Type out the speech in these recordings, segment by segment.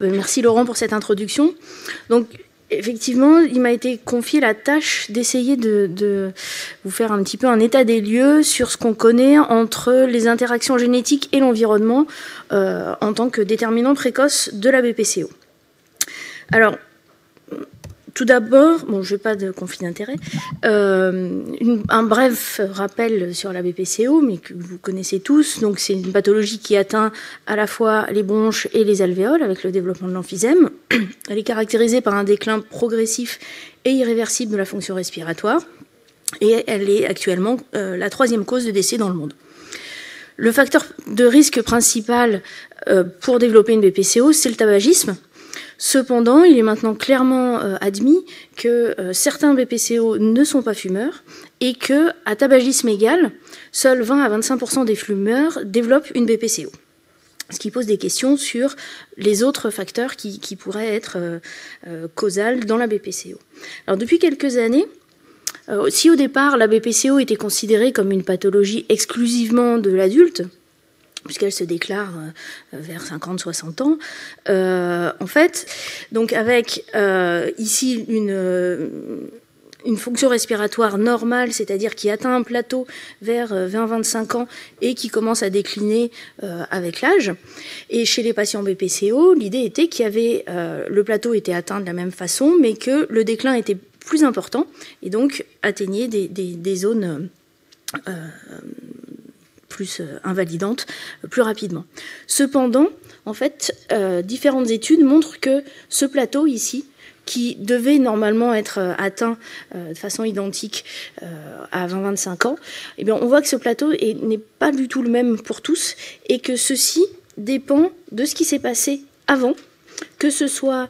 Merci Laurent pour cette introduction. Donc effectivement, il m'a été confié la tâche d'essayer de, vous faire un petit peu un état des lieux sur ce qu'on connaît entre les interactions génétiques et l'environnement euh, en tant que déterminant précoce de la BPCO. Alors, tout d'abord, bon, je n'ai pas de conflit d'intérêt, euh, un bref rappel sur la BPCO, mais que vous connaissez tous. Donc, c'est une pathologie qui atteint à la fois les bronches et les alvéoles avec le développement de l'emphysème. Elle est caractérisée par un déclin progressif et irréversible de la fonction respiratoire, et elle est actuellement euh, la troisième cause de décès dans le monde. Le facteur de risque principal euh, pour développer une BPCO, c'est le tabagisme. Cependant, il est maintenant clairement euh, admis que euh, certains BPCO ne sont pas fumeurs et que, à tabagisme égal, seuls 20 à 25% des fumeurs développent une BPCO. Ce qui pose des questions sur les autres facteurs qui, pourraient être euh, causales dans la BPCO. Alors, depuis quelques années, si au départ la BPCO était considérée comme une pathologie exclusivement de l'adulte, puisqu'elle se déclare euh, vers 50-60 ans. Euh, en fait, donc avec euh, ici une, fonction respiratoire normale, c'est-à-dire qui atteint un plateau vers 20-25 ans et qui commence à décliner avec l'âge. Et chez les patients BPCO, l'idée était qu'il y avait le plateau était atteint de la même façon, mais que le déclin était plus important et donc atteignait des zones plus euh, invalidante euh, plus rapidement. Cependant, en fait, euh, différentes études montrent que ce plateau ici, qui devait normalement être atteint de façon identique à 20-25 ans, eh bien, on voit que ce plateau n'est pas du tout le même pour tous et que ceci dépend de ce qui s'est passé avant, que ce soit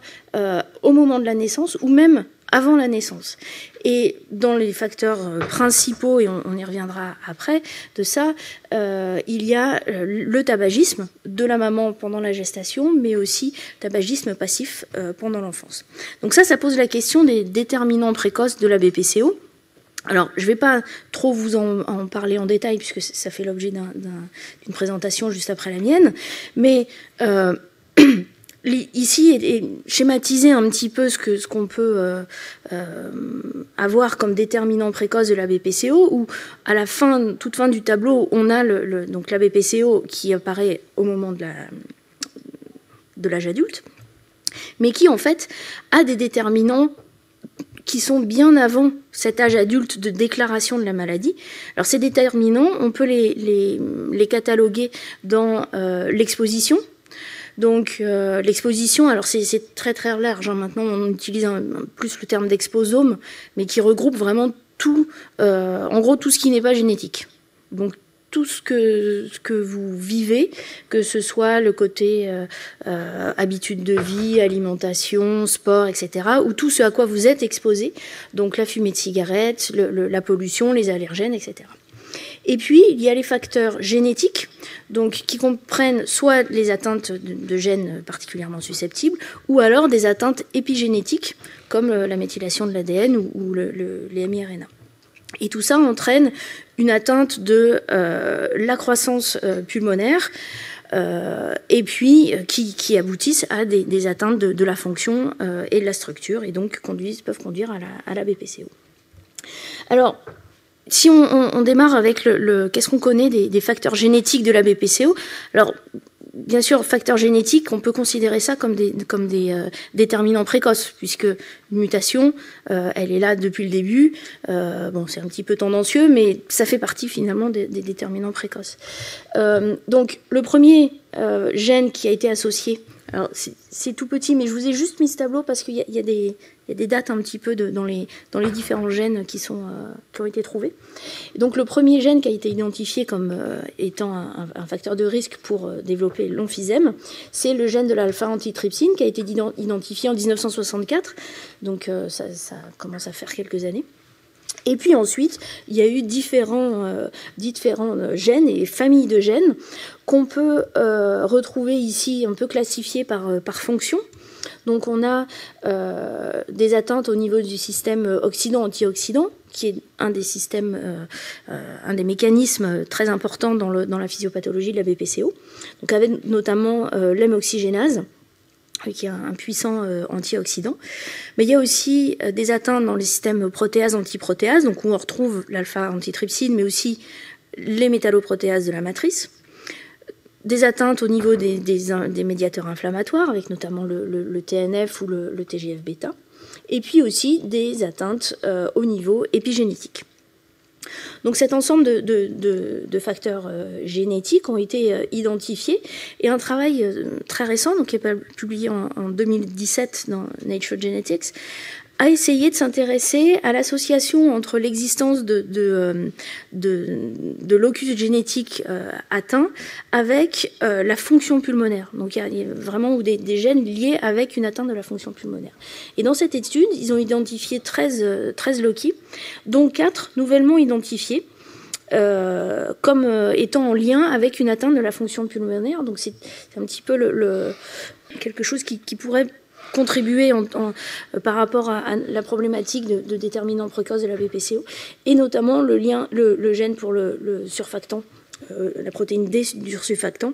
au moment de la naissance ou même avant la naissance. Et dans les facteurs euh, principaux, et on, y reviendra après, de ça, euh, il y a euh, le tabagisme de la maman pendant la gestation, mais aussi tabagisme passif pendant l'enfance. Donc ça, ça pose la question des déterminants précoces de la BPCO. Alors, je ne vais pas trop vous en, parler en détail, puisque ça fait l'objet d'une présentation juste après la mienne, mais ici schématiser un petit peu ce que ce qu'on peut euh, euh, avoir comme déterminant précoce de la BPCO où à la fin toute fin du tableau on a le, donc la BPCO qui apparaît au moment de l'âge adulte mais qui en fait a des déterminants qui sont bien avant cet âge adulte de déclaration de la maladie. Alors ces déterminants, on peut les cataloguer dans euh, l'exposition, donc euh, l'exposition, alors c'est très très large. Hein. Maintenant, on utilise plus le terme d'exposome, mais qui regroupe vraiment tout, euh, en gros tout ce qui n'est pas génétique. Donc tout ce que, ce que vous vivez, que ce soit le côté euh, habitude de vie, alimentation, sport, etc., ou tout ce à quoi vous êtes exposé, donc la fumée de cigarette, la pollution, les allergènes, etc. Et puis, il y a les facteurs génétiques, donc qui comprennent soit les atteintes de, gènes particulièrement susceptibles, ou alors des atteintes épigénétiques, comme la méthylation de l'ADN ou, les miRNA. Et tout ça entraîne une atteinte de euh, la croissance euh, pulmonaire, euh, et puis qui, aboutissent à des, atteintes de, la fonction et de la structure, et donc conduisent, peuvent conduire à la, à la BPCO. Alors, si on, démarre avec le, qu'est-ce qu'on connaît des, facteurs génétiques de la BPCO Alors, bien sûr, facteurs génétiques, on peut considérer ça comme des, comme des euh, déterminants précoces, puisque une mutation, euh, elle est là depuis le début. Euh, bon, c'est un petit peu tendancieux, mais ça fait partie finalement des, des déterminants précoces. donc, le premier gène qui a été associé alors, c'est tout petit, mais je vous ai juste mis ce tableau parce qu'il y, a des dates un petit peu dans, les, différents gènes qui, euh, ont été trouvés. donc, le premier gène qui a été identifié comme euh, étant un, facteur de risque pour euh, développer l'emphysème, c'est le gène de l'alpha-antitrypsine qui a été identifié en 1964. Donc, ça commence à faire quelques années. Et puis ensuite, il y a eu différents, euh, différents euh, gènes et familles de gènes qu'on peut euh, retrouver ici, un peu classifiés par, par fonction. Donc on a des atteintes au niveau du système oxydant-antioxydant, qui est un des systèmes, un des mécanismes très importants dans, le, dans, la physiopathologie de la BPCO. Donc avec notamment l'hémoxygénase qui est un puissant antioxydant. Mais il y a aussi des atteintes dans le système protéase-antiprotéase, donc on retrouve l'alpha-antitrypsine, mais aussi les métalloprotéases de la matrice des atteintes au niveau des, médiateurs inflammatoires, avec notamment le, TNF ou le, TGF-bêta, et puis aussi des atteintes euh, au niveau épigénétique. Donc cet ensemble de, facteurs euh, génétiques ont été euh, identifiés. Et un travail très récent, donc qui est publié en 2017 dans Nature Genetics, a essayé de s'intéresser à l'association entre l'existence de, de, de, locus génétique euh, atteint avec euh, la fonction pulmonaire. Donc il y a, vraiment des, des, gènes liés avec une atteinte de la fonction pulmonaire. Et dans cette étude, ils ont identifié 13, 13 loci, dont 4 nouvellement identifiés. Euh, comme étant en lien avec une atteinte de la fonction pulmonaire. Donc c'est un petit peu le quelque chose qui, qui pourrait contribuer euh, par rapport à, la problématique de, déterminants précoces de la BPCO, et notamment le, lien, le, gène pour le, surfactant, euh, la protéine D du surfactant.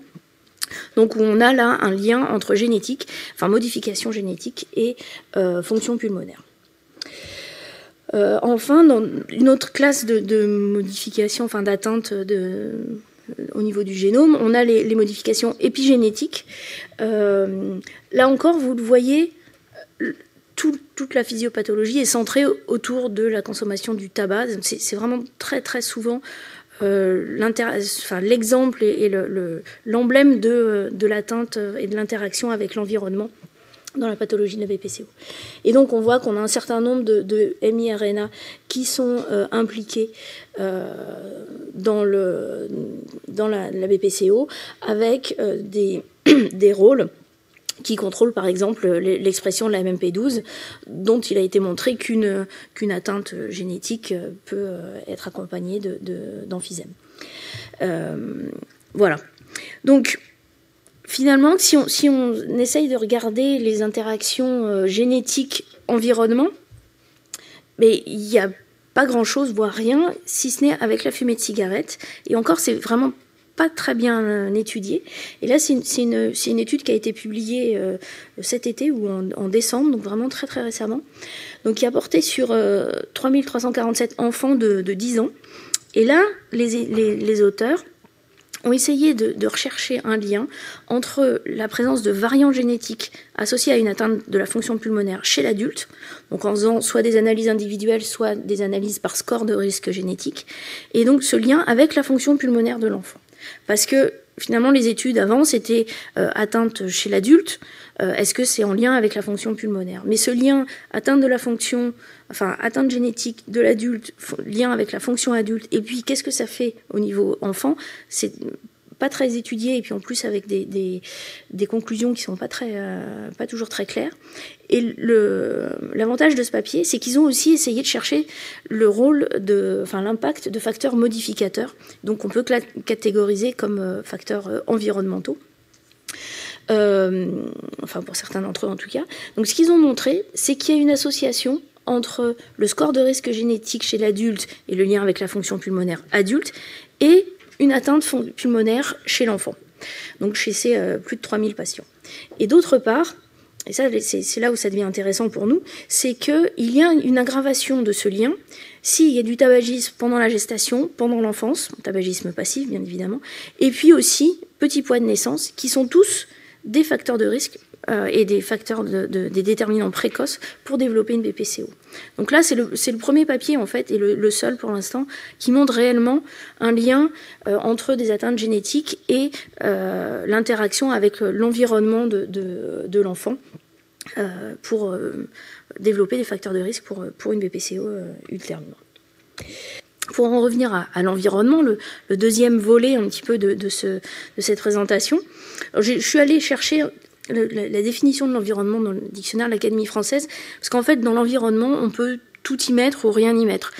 Donc où on a là un lien entre génétique, enfin modification génétique et euh, fonction pulmonaire. enfin, dans une autre classe de, de modification, enfin d'atteinte de, au niveau du génome, on a les, modifications épigénétiques. Euh, là encore, vous le voyez, toute la physiopathologie est centrée autour de la consommation du tabac. C'est vraiment très très souvent euh, l'exemple et, l'emblème de l'atteinte et de l'interaction avec l'environnement dans la pathologie de la BPCO. Et donc on voit qu'on a un certain nombre de, miRNA qui sont euh, impliqués euh, dans, le, dans la, BPCO avec euh, des, des rôles qui contrôlent par exemple l'expression de la MMP12, dont il a été montré qu'une atteinte génétique peut être accompagnée d'emphysème. De, voilà. Donc, finalement, si on, si on essaye de regarder les interactions euh, génétiques environnement, mais il n'y a pas grand-chose, voire rien, si ce n'est avec la fumée de cigarette. Et encore, c'est vraiment pas très bien euh, étudié. Et là, c'est une, une, étude qui a été publiée euh, cet été ou en, décembre, donc vraiment très très récemment, donc qui a porté sur 3347 enfants de, de, 10 ans. Et là, les, les, les auteurs ont essayé de, rechercher un lien entre la présence de variants génétiques associés à une atteinte de la fonction pulmonaire chez l'adulte, donc en faisant soit des analyses individuelles, soit des analyses par score de risque génétique, et donc ce lien avec la fonction pulmonaire de l'enfant. Parce que finalement, les études avant, c'était euh, atteinte chez l'adulte, euh, est-ce que c'est en lien avec la fonction pulmonaire? Mais ce lien, atteinte de la fonction, enfin atteinte génétique de l'adulte, lien avec la fonction adulte, et puis qu'est-ce que ça fait au niveau enfant? C'est pas très étudié et puis en plus avec des, des, conclusions qui sont pas très euh, pas toujours très claires. Et l'avantage de ce papier c'est qu'ils ont aussi essayé de chercher le rôle de enfin l'impact de facteurs modificateurs. Donc on peut catégoriser comme euh, facteurs environnementaux. Euh, enfin pour certains d'entre eux en tout cas. Donc ce qu'ils ont montré, c'est qu'il y a une association entre le score de risque génétique chez l'adulte et le lien avec la fonction pulmonaire adulte et une atteinte pulmonaire chez l'enfant. Donc chez ces euh, plus de 3000 patients. Et d'autre part, et ça c'est là où ça devient intéressant pour nous, c'est qu'il y a une aggravation de ce lien s'il y a du tabagisme pendant la gestation, pendant l'enfance, tabagisme passif bien évidemment, et puis aussi petits poids de naissance, qui sont tous des facteurs de risque euh, et des facteurs de, des déterminants précoces pour développer une BPCO. Donc là, c'est le, le, premier papier, en fait, et le, seul pour l'instant, qui montre réellement un lien euh, entre des atteintes génétiques et euh, l'interaction avec l'environnement de, de, l'enfant pour développer des facteurs de risque pour, pour une BPCO ultérieurement. Pour en revenir à, l'environnement, le, deuxième volet un petit peu de, de, ce, de cette présentation, je suis allée chercher la, définition de l'environnement dans le dictionnaire de l'Académie française, parce qu'en fait, dans l'environnement, on peut tout y mettre ou rien y mettre.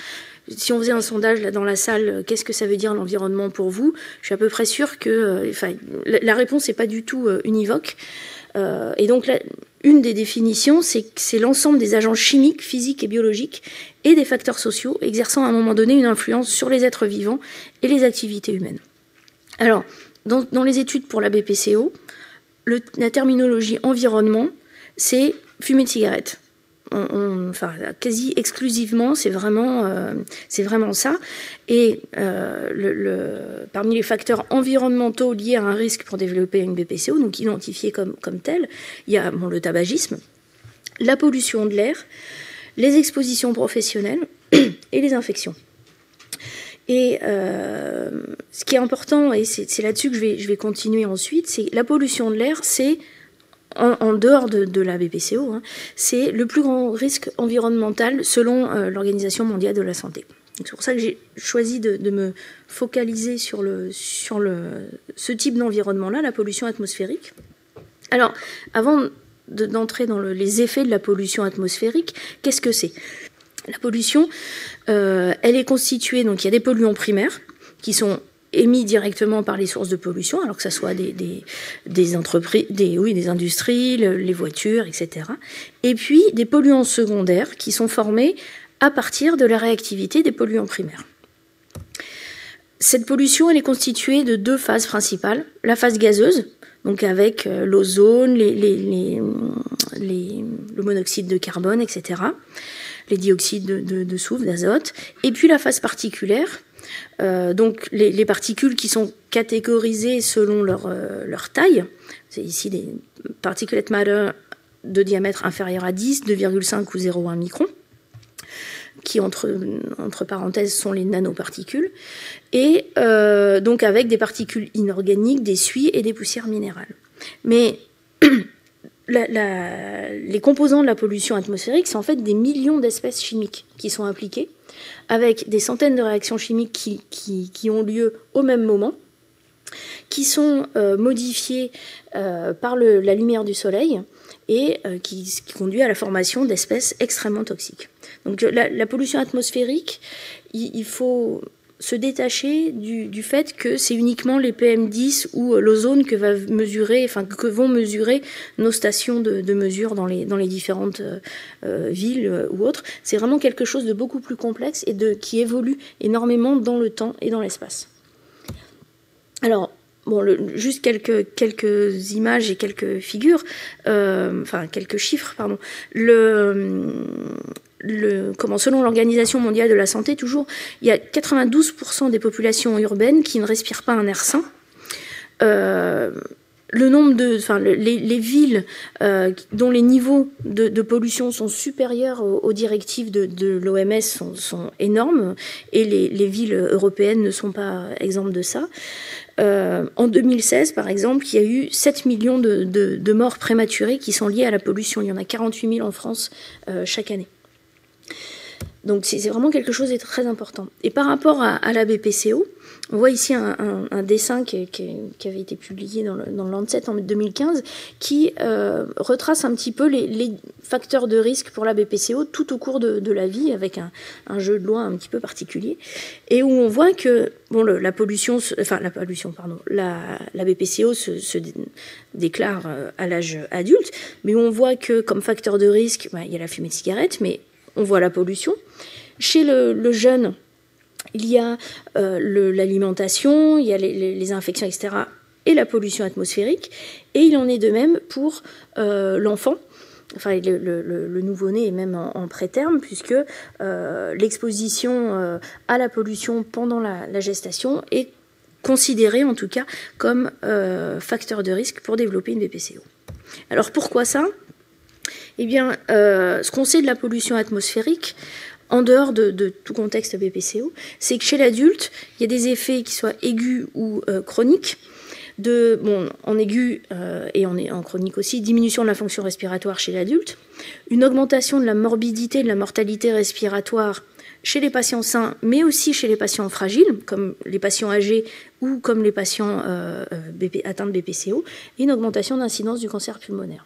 Si on faisait un sondage là dans la salle, qu'est-ce que ça veut dire l'environnement pour vous? Je suis à peu près sûre que, euh, enfin, la, réponse n'est pas du tout euh, univoque. Euh, et donc, une des définitions, c'est que c'est l'ensemble des agents chimiques, physiques et biologiques et des facteurs sociaux exerçant à un moment donné une influence sur les êtres vivants et les activités humaines. Alors, dans, les études pour la BPCO, la terminologie environnement, c'est fumer de cigarette. enfin, quasi exclusivement, c'est vraiment, euh, c'est vraiment ça. Et euh, le, parmi les facteurs environnementaux liés à un risque pour développer une BPCO, donc identifiés comme, tel, il y a le tabagisme, la pollution de l'air, les expositions professionnelles et les infections. Et euh, ce qui est important, et c'est là-dessus que je vais, continuer ensuite, c'est la pollution de l'air, c'est en, dehors de, la BPCO, hein, c'est le plus grand risque environnemental selon euh, l'Organisation mondiale de la santé. C'est pour ça que j'ai choisi de, me focaliser sur, ce type d'environnement-là, la pollution atmosphérique. Alors, avant d'entrer dans les effets de la pollution atmosphérique, qu'est-ce que c'est? La pollution, euh, elle est constituée, donc il y a des polluants primaires qui sont émis directement par les sources de pollution, alors que ce soit des, entreprises, des, oui, des industries, les voitures, etc. Et puis des polluants secondaires qui sont formés à partir de la réactivité des polluants primaires. Cette pollution, elle est constituée de deux phases principales. La phase gazeuse, donc avec euh, l'ozone, le monoxyde de carbone, etc., les dioxydes de, soufre, d'azote, et puis la phase particulaire, euh, donc les, particules qui sont catégorisées selon leur, euh, taille, c'est ici des particulate matter de diamètre inférieur à 10, 2,5 ou 0,1 micron qui entre, entre parenthèses sont les nanoparticules, et euh, donc avec des particules inorganiques, des suies et des poussières minérales. Mais les composants de la pollution atmosphérique, c'est en fait des millions d'espèces chimiques qui sont impliquées, avec des centaines de réactions chimiques qui, qui, ont lieu au même moment, qui sont euh, modifiées euh, par la lumière du soleil et qui, qui, conduit à la formation d'espèces extrêmement toxiques. Donc la, pollution atmosphérique, il, faut se détacher du, fait que c'est uniquement les PM10 ou euh, l'ozone que va mesurer, enfin que vont mesurer nos stations de, mesure dans les différentes euh, euh, villes ou autres. C'est vraiment quelque chose de beaucoup plus complexe et de qui évolue énormément dans le temps et dans l'espace. Alors Bon, juste quelques, images et quelques figures, enfin quelques chiffres, pardon. Selon l'Organisation mondiale de la santé, toujours, il y a 92% des populations urbaines qui ne respirent pas un air sain. Euh, le nombre les, villes euh, dont les niveaux de, pollution sont supérieurs aux, directives de, l'OMS sont, énormes et les, villes européennes ne sont pas exemples de ça. Euh, en 2016, par exemple, il y a eu 7 millions de, morts prématurées qui sont liées à la pollution. Il y en a 48 000 en France chaque année. Donc c'est vraiment quelque chose de très important. Et par rapport à, la BPCO, on voit ici un, dessin qui, avait été publié dans le, Lancet en 2015 qui euh, retrace un petit peu les, facteurs de risque pour la BPCO tout au cours de, la vie avec un, jeu de loi un petit peu particulier et où on voit que bon la pollution, enfin la pollution pardon, la, BPCO se, déclare euh, à l'âge adulte, mais on voit que comme facteur de risque, bah, il y a la fumée de cigarette, mais on voit la pollution. Chez le, jeune, il y a euh, l'alimentation, il y a les, infections, etc., et la pollution atmosphérique. Et il en est de même pour euh, l'enfant, enfin le, nouveau-né est même en, préterme, puisque euh, l'exposition à la pollution pendant la, gestation est considérée en tout cas comme facteur de risque pour développer une BPCO. Alors pourquoi ça? Eh bien, euh, ce qu'on sait de la pollution atmosphérique, en dehors de, tout contexte BPCO, c'est que chez l'adulte, il y a des effets qui soient aigus ou euh, chroniques. En aigu euh, et en, chronique aussi, diminution de la fonction respiratoire chez l'adulte, une augmentation de la morbidité, de la mortalité respiratoire chez les patients sains, mais aussi chez les patients fragiles, comme les patients âgés ou comme les patients atteints de BPCO, et une augmentation d'incidence du cancer pulmonaire.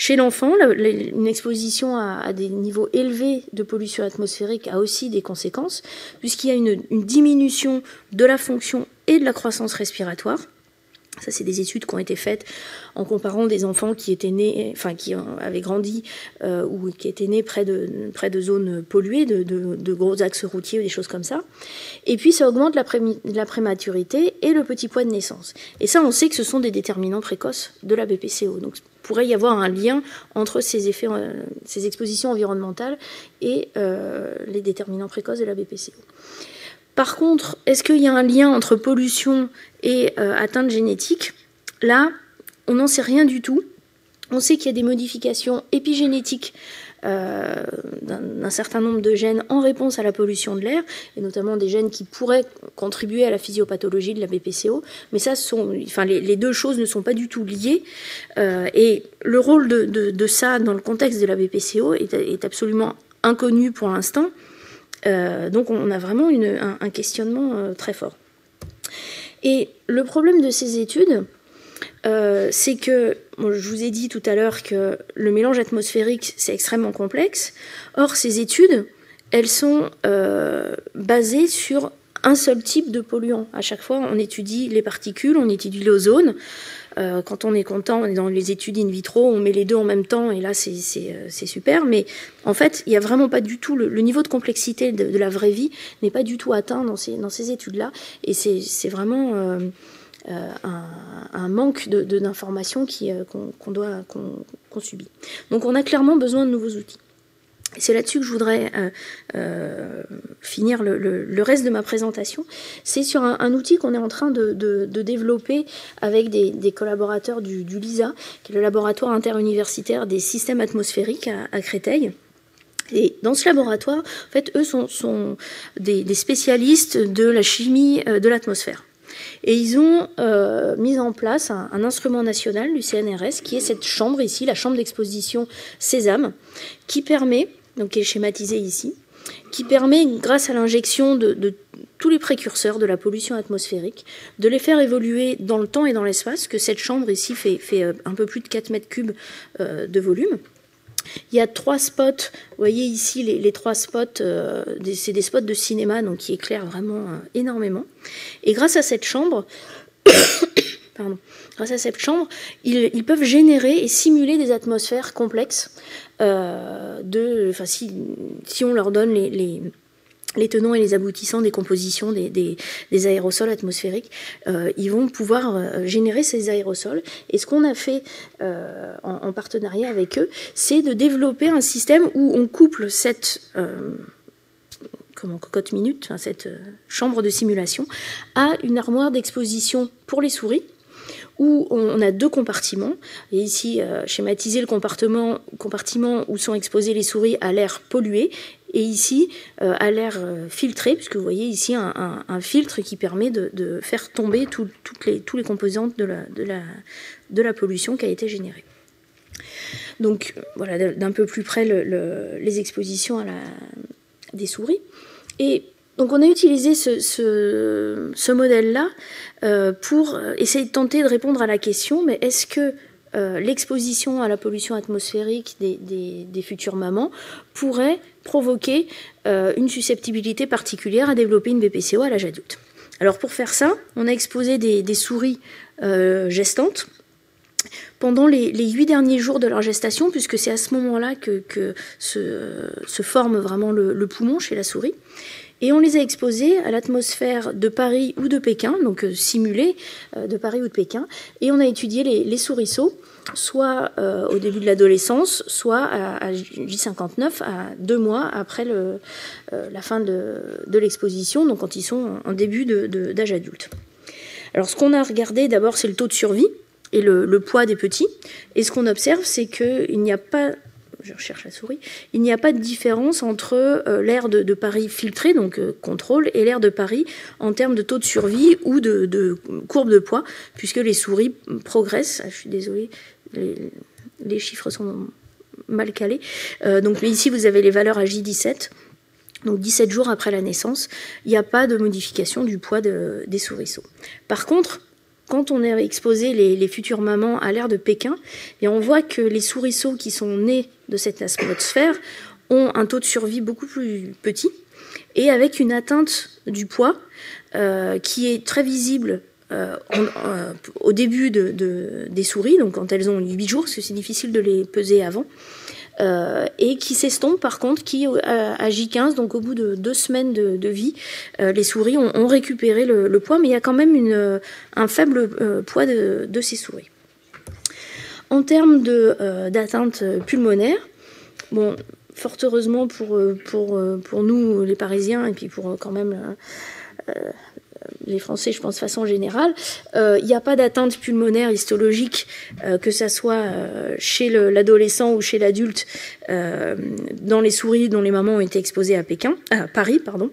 Chez l'enfant, une exposition à, des niveaux élevés de pollution atmosphérique a aussi des conséquences, puisqu'il y a une, diminution de la fonction et de la croissance respiratoire. Ça, c'est des études qui ont été faites en comparant des enfants qui étaient nés, enfin qui avaient grandi euh, ou qui étaient nés près de, zones polluées, de, gros axes routiers ou des choses comme ça. Et puis, ça augmente la, prématurité et le petit poids de naissance. Et ça, on sait que ce sont des déterminants précoces de la BPCO. Pourrait y avoir un lien entre ces effets, euh, ces expositions environnementales et euh, les déterminants précoces de la BPCO. Par contre, est-ce qu'il y a un lien entre pollution et euh, atteinte génétique? Là, on n'en sait rien du tout. On sait qu'il y a des modifications épigénétiques euh, d'un certain nombre de gènes en réponse à la pollution de l'air, et notamment des gènes qui pourraient contribuer à la physiopathologie de la BPCO. Mais ça, les, deux choses ne sont pas du tout liées. Euh, et le rôle de, ça dans le contexte de la BPCO est absolument inconnu pour l'instant. Euh, donc on a vraiment un, questionnement euh, très fort. Et le problème de ces études, euh, c'est que, je vous ai dit tout à l'heure que le mélange atmosphérique, c'est extrêmement complexe. Or, ces études, elles sont basées sur un seul type de polluant. À chaque fois, on étudie les particules, on étudie l'ozone. Euh, quand on est content, on est dans les études in vitro, on met les deux en même temps et là c'est euh, super. Mais en fait, il n'y a vraiment pas du tout le, niveau de complexité de, la vraie vie n'est pas du tout atteint dans ces, dans ces études-là. Et c'est vraiment euh, un, manque d'informations qu'on doit qu'on subit. Donc on a clairement besoin de nouveaux outils. C'est là-dessus que je voudrais euh, euh, finir le, reste de ma présentation. C'est sur un, outil qu'on est en train de, développer avec des, collaborateurs du, LISA, qui est le laboratoire interuniversitaire des systèmes atmosphériques à, Créteil. Et dans ce laboratoire, en fait, eux sont, des, spécialistes de la chimie euh, de l'atmosphère. Et ils ont mis en place un, instrument national du CNRS, qui est cette chambre ici, la chambre d'exposition Sésame, qui permet donc qui est schématisé ici, qui permet, grâce à l'injection de, tous les précurseurs de la pollution atmosphérique, de les faire évoluer dans le temps et dans l'espace, que cette chambre ici fait, euh, un peu plus de 4 mètres cubes euh, de volume. Il y a trois spots, vous voyez ici les, trois spots, euh, c'est des spots de cinéma donc qui éclairent vraiment énormément. Et grâce à cette chambre, pardon, grâce à cette chambre, ils, peuvent générer et simuler des atmosphères complexes euh, de, enfin, si, on leur donne les, les, tenants et les aboutissants des compositions des, aérosols atmosphériques, euh, ils vont pouvoir euh, générer ces aérosols. Et ce qu'on a fait euh, en, en, partenariat avec eux, c'est de développer un système où on couple cette comment cocotte minute, cette chambre de simulation, à une armoire d'exposition pour les souris où on a deux compartiments. Et ici, schématiser le compartiment, compartiment où sont exposées les souris à l'air pollué, et ici euh, à l'air euh, filtré, puisque vous voyez ici un, filtre qui permet de, faire tomber toutes les, tous les composantes de la, pollution qui a été générée. Donc voilà, d'un peu plus près les expositions à des souris. Et donc on a utilisé ce, modèle-là euh, pour essayer de tenter de répondre à la question, mais est-ce que euh, l'exposition à la pollution atmosphérique des, futures mamans pourrait provoquer euh, une susceptibilité particulière à développer une BPCO à l'âge adulte Alors pour faire ça, on a exposé des, souris gestantes pendant les, huit derniers jours de leur gestation, puisque c'est à ce moment-là que, se, forme vraiment le, poumon chez la souris. Et on les a exposés à l'atmosphère de Paris ou de Pékin, donc euh, simulée euh, de Paris ou de Pékin, et on a étudié les, les souriceaux, soit euh, au début de l'adolescence, soit à, J59, à deux mois après la fin de, l'exposition, donc quand ils sont en début d'âge adulte. Alors ce qu'on a regardé d'abord, c'est le taux de survie et le, poids des petits. Et ce qu'on observe, c'est qu'il n'y a pas je recherche la souris, il n'y a pas de différence entre euh, l'air de, Paris filtré, donc euh, contrôle, et l'air de Paris en termes de taux de survie ou de, courbe de poids, puisque les souris progressent. Ah, je suis désolée, les, chiffres sont mal calés. Euh, donc ici, vous avez les valeurs à J17. Donc 17 jours après la naissance, il n'y a pas de modification du poids des souriceaux. Par contre, quand on a exposé les, futures mamans à l'air de Pékin, et on voit que les souriceaux qui sont nés de cette atmosphère ont un taux de survie beaucoup plus petit et avec une atteinte du poids euh, qui est très visible au début de, des souris, donc quand elles ont 8 jours, parce que c'est difficile de les peser avant, et qui s'estompe par contre, qui à J15, donc au bout de deux semaines de, vie, les souris ont, récupéré le, poids, mais il y a quand même un faible poids de, ces souris. En termes d'atteinte pulmonaire, bon, fort heureusement pour, euh, pour, euh, pour nous, les Parisiens, et puis pour euh, quand même les Français, je pense, de façon générale, il n'y a pas d'atteinte pulmonaire histologique, que ce soit chez l'adolescent ou chez l'adulte, dans les souris dont les mamans ont été exposées à Pékin, Paris, pardon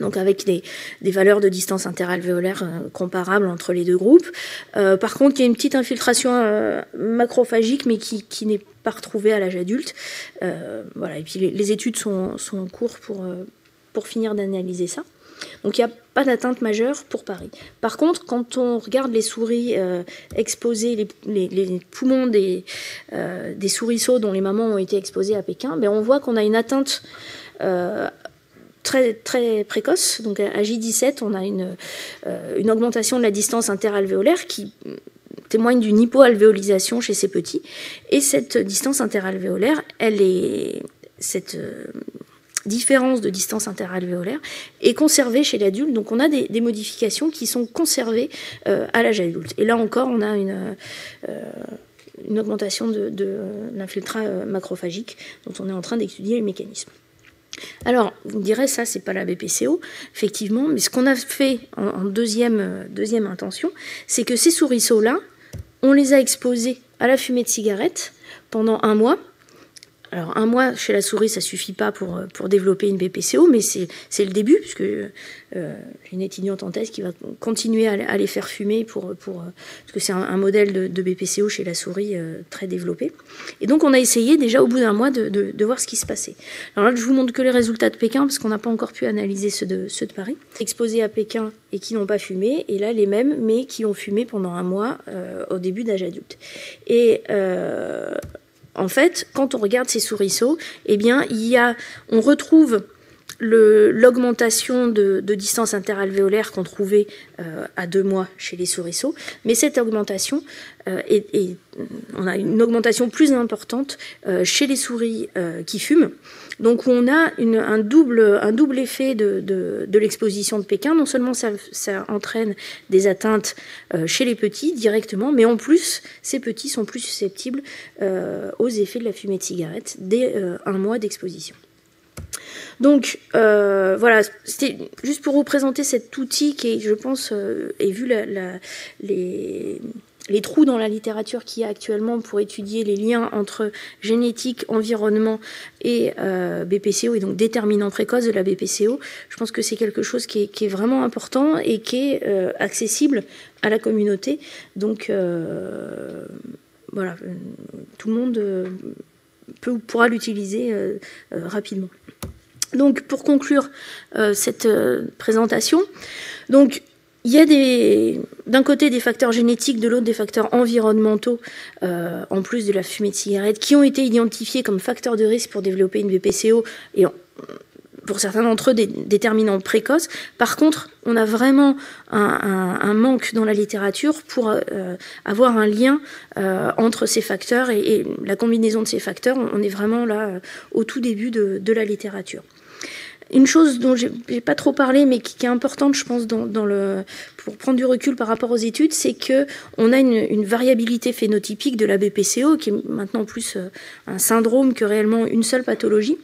donc avec des, valeurs de distance interalvéolaire euh, comparables entre les deux groupes. Euh, par contre, il y a une petite infiltration euh, macrophagique, mais qui, n'est pas retrouvée à l'âge adulte. voilà. Et puis les, études sont, sont, en cours pour, pour finir d'analyser ça. Donc il n'y a pas d'atteinte majeure pour Paris. Par contre, quand on regarde les souris exposées, les, poumons des, souriceaux dont les mamans ont été exposées à Pékin, ben on voit qu'on a une atteinte très, très précoce. Donc à J17, on a une, euh, une augmentation de la distance interalvéolaire qui témoigne d'une hypoalvéolisation chez ces petits. Et cette distance interalvéolaire, elle est cette euh, différence de distance interalvéolaire est conservée chez l'adulte. Donc on a des, modifications qui sont conservées euh, à l'âge adulte. Et là encore, on a une une augmentation de, de l'infiltrat macrophagique dont on est en train d'étudier les mécanismes. Alors, vous me direz, ça, c'est pas la BPCO, effectivement, mais ce qu'on a fait en, deuxième, euh, deuxième intention, c'est que ces souriceaux-là, on les a exposés à la fumée de cigarette pendant un mois, alors un mois chez la souris, ça suffit pas pour, euh, pour développer une BPCO, mais c'est le début, puisque euh, j'ai une étudiante en thèse qui va continuer à, les faire fumer, pour, pour, euh, parce que c'est un, modèle de, BPCO chez la souris très développé. Et donc on a essayé déjà au bout d'un mois de, de, voir ce qui se passait. Alors là, je vous montre que les résultats de Pékin, parce qu'on n'a pas encore pu analyser ceux de, ceux de Paris. Exposés à Pékin et qui n'ont pas fumé, et là les mêmes, mais qui ont fumé pendant un mois au début d'âge adulte. Et en fait, quand on regarde ces souriceaux, eh on retrouve l'augmentation de, distance interalvéolaire qu'on trouvait euh, à deux mois chez les souriceaux, mais cette augmentation euh, est, on a une augmentation plus importante euh, chez les souris qui fument. Donc on a un, double, effet de, l'exposition de Pékin. Non seulement ça, entraîne des atteintes chez les petits directement, mais en plus ces petits sont plus susceptibles aux effets de la fumée de cigarette dès un mois d'exposition. Donc euh, voilà, c'était juste pour vous présenter cet outil qui, est, je pense, euh, et vu les, trous dans la littérature qu'il y a actuellement pour étudier les liens entre génétique, environnement et euh, BPCO, et donc déterminant précoce de la BPCO, je pense que c'est quelque chose qui est, vraiment important et qui est accessible à la communauté. Donc voilà, tout le monde peut, pourra l'utiliser rapidement. Donc, pour conclure euh, cette euh, présentation, donc il y a d'un côté des facteurs génétiques, de l'autre des facteurs environnementaux, euh, en plus de la fumée de cigarette, qui ont été identifiés comme facteurs de risque pour développer une BPCO et pour certains d'entre eux des déterminants précoces. Par contre, on a vraiment un, manque dans la littérature pour avoir un lien entre ces facteurs et, la combinaison de ces facteurs. On est vraiment là au tout début de la littérature. Une chose dont j'ai pas trop parlé, mais qui, est importante, je pense, pour prendre du recul par rapport aux études, c'est que on a une, variabilité phénotypique de la BPCO, qui est maintenant plus euh, un syndrome que réellement une seule pathologie.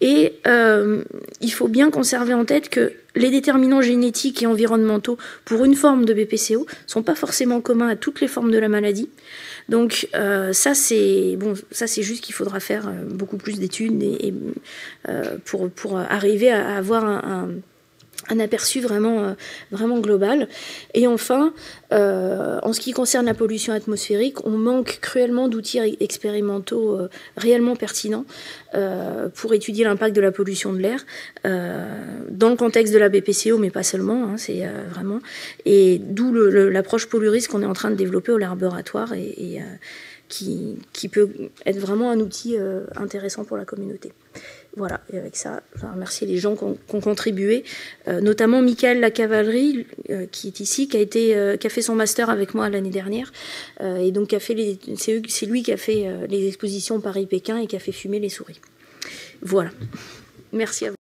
Et euh, il faut bien conserver en tête que les déterminants génétiques et environnementaux pour une forme de BPCO sont pas forcément communs à toutes les formes de la maladie. Donc euh, ça c'est bon, ça c'est juste qu'il faudra faire euh, beaucoup plus d'études et, euh, pour arriver à avoir un aperçu vraiment, euh, vraiment global. Et enfin, euh, en ce qui concerne la pollution atmosphérique, on manque cruellement d'outils expérimentaux euh, réellement pertinents pour étudier l'impact de la pollution de l'air dans le contexte de la BPCO, mais pas seulement, hein, c'est vraiment. Et d'où l'approche pollurisque qu'on est en train de développer au laboratoire et, qui, peut être vraiment un outil intéressant pour la communauté. Voilà, et avec ça, je remercier les gens qui ont, contribué, notamment Michael La Cavalerie, qui est ici, qui a, été, qui a fait son master avec moi l'année dernière, et donc c'est lui qui a fait les expositions Paris-Pékin et qui a fait fumer les souris. Voilà. Merci à vous.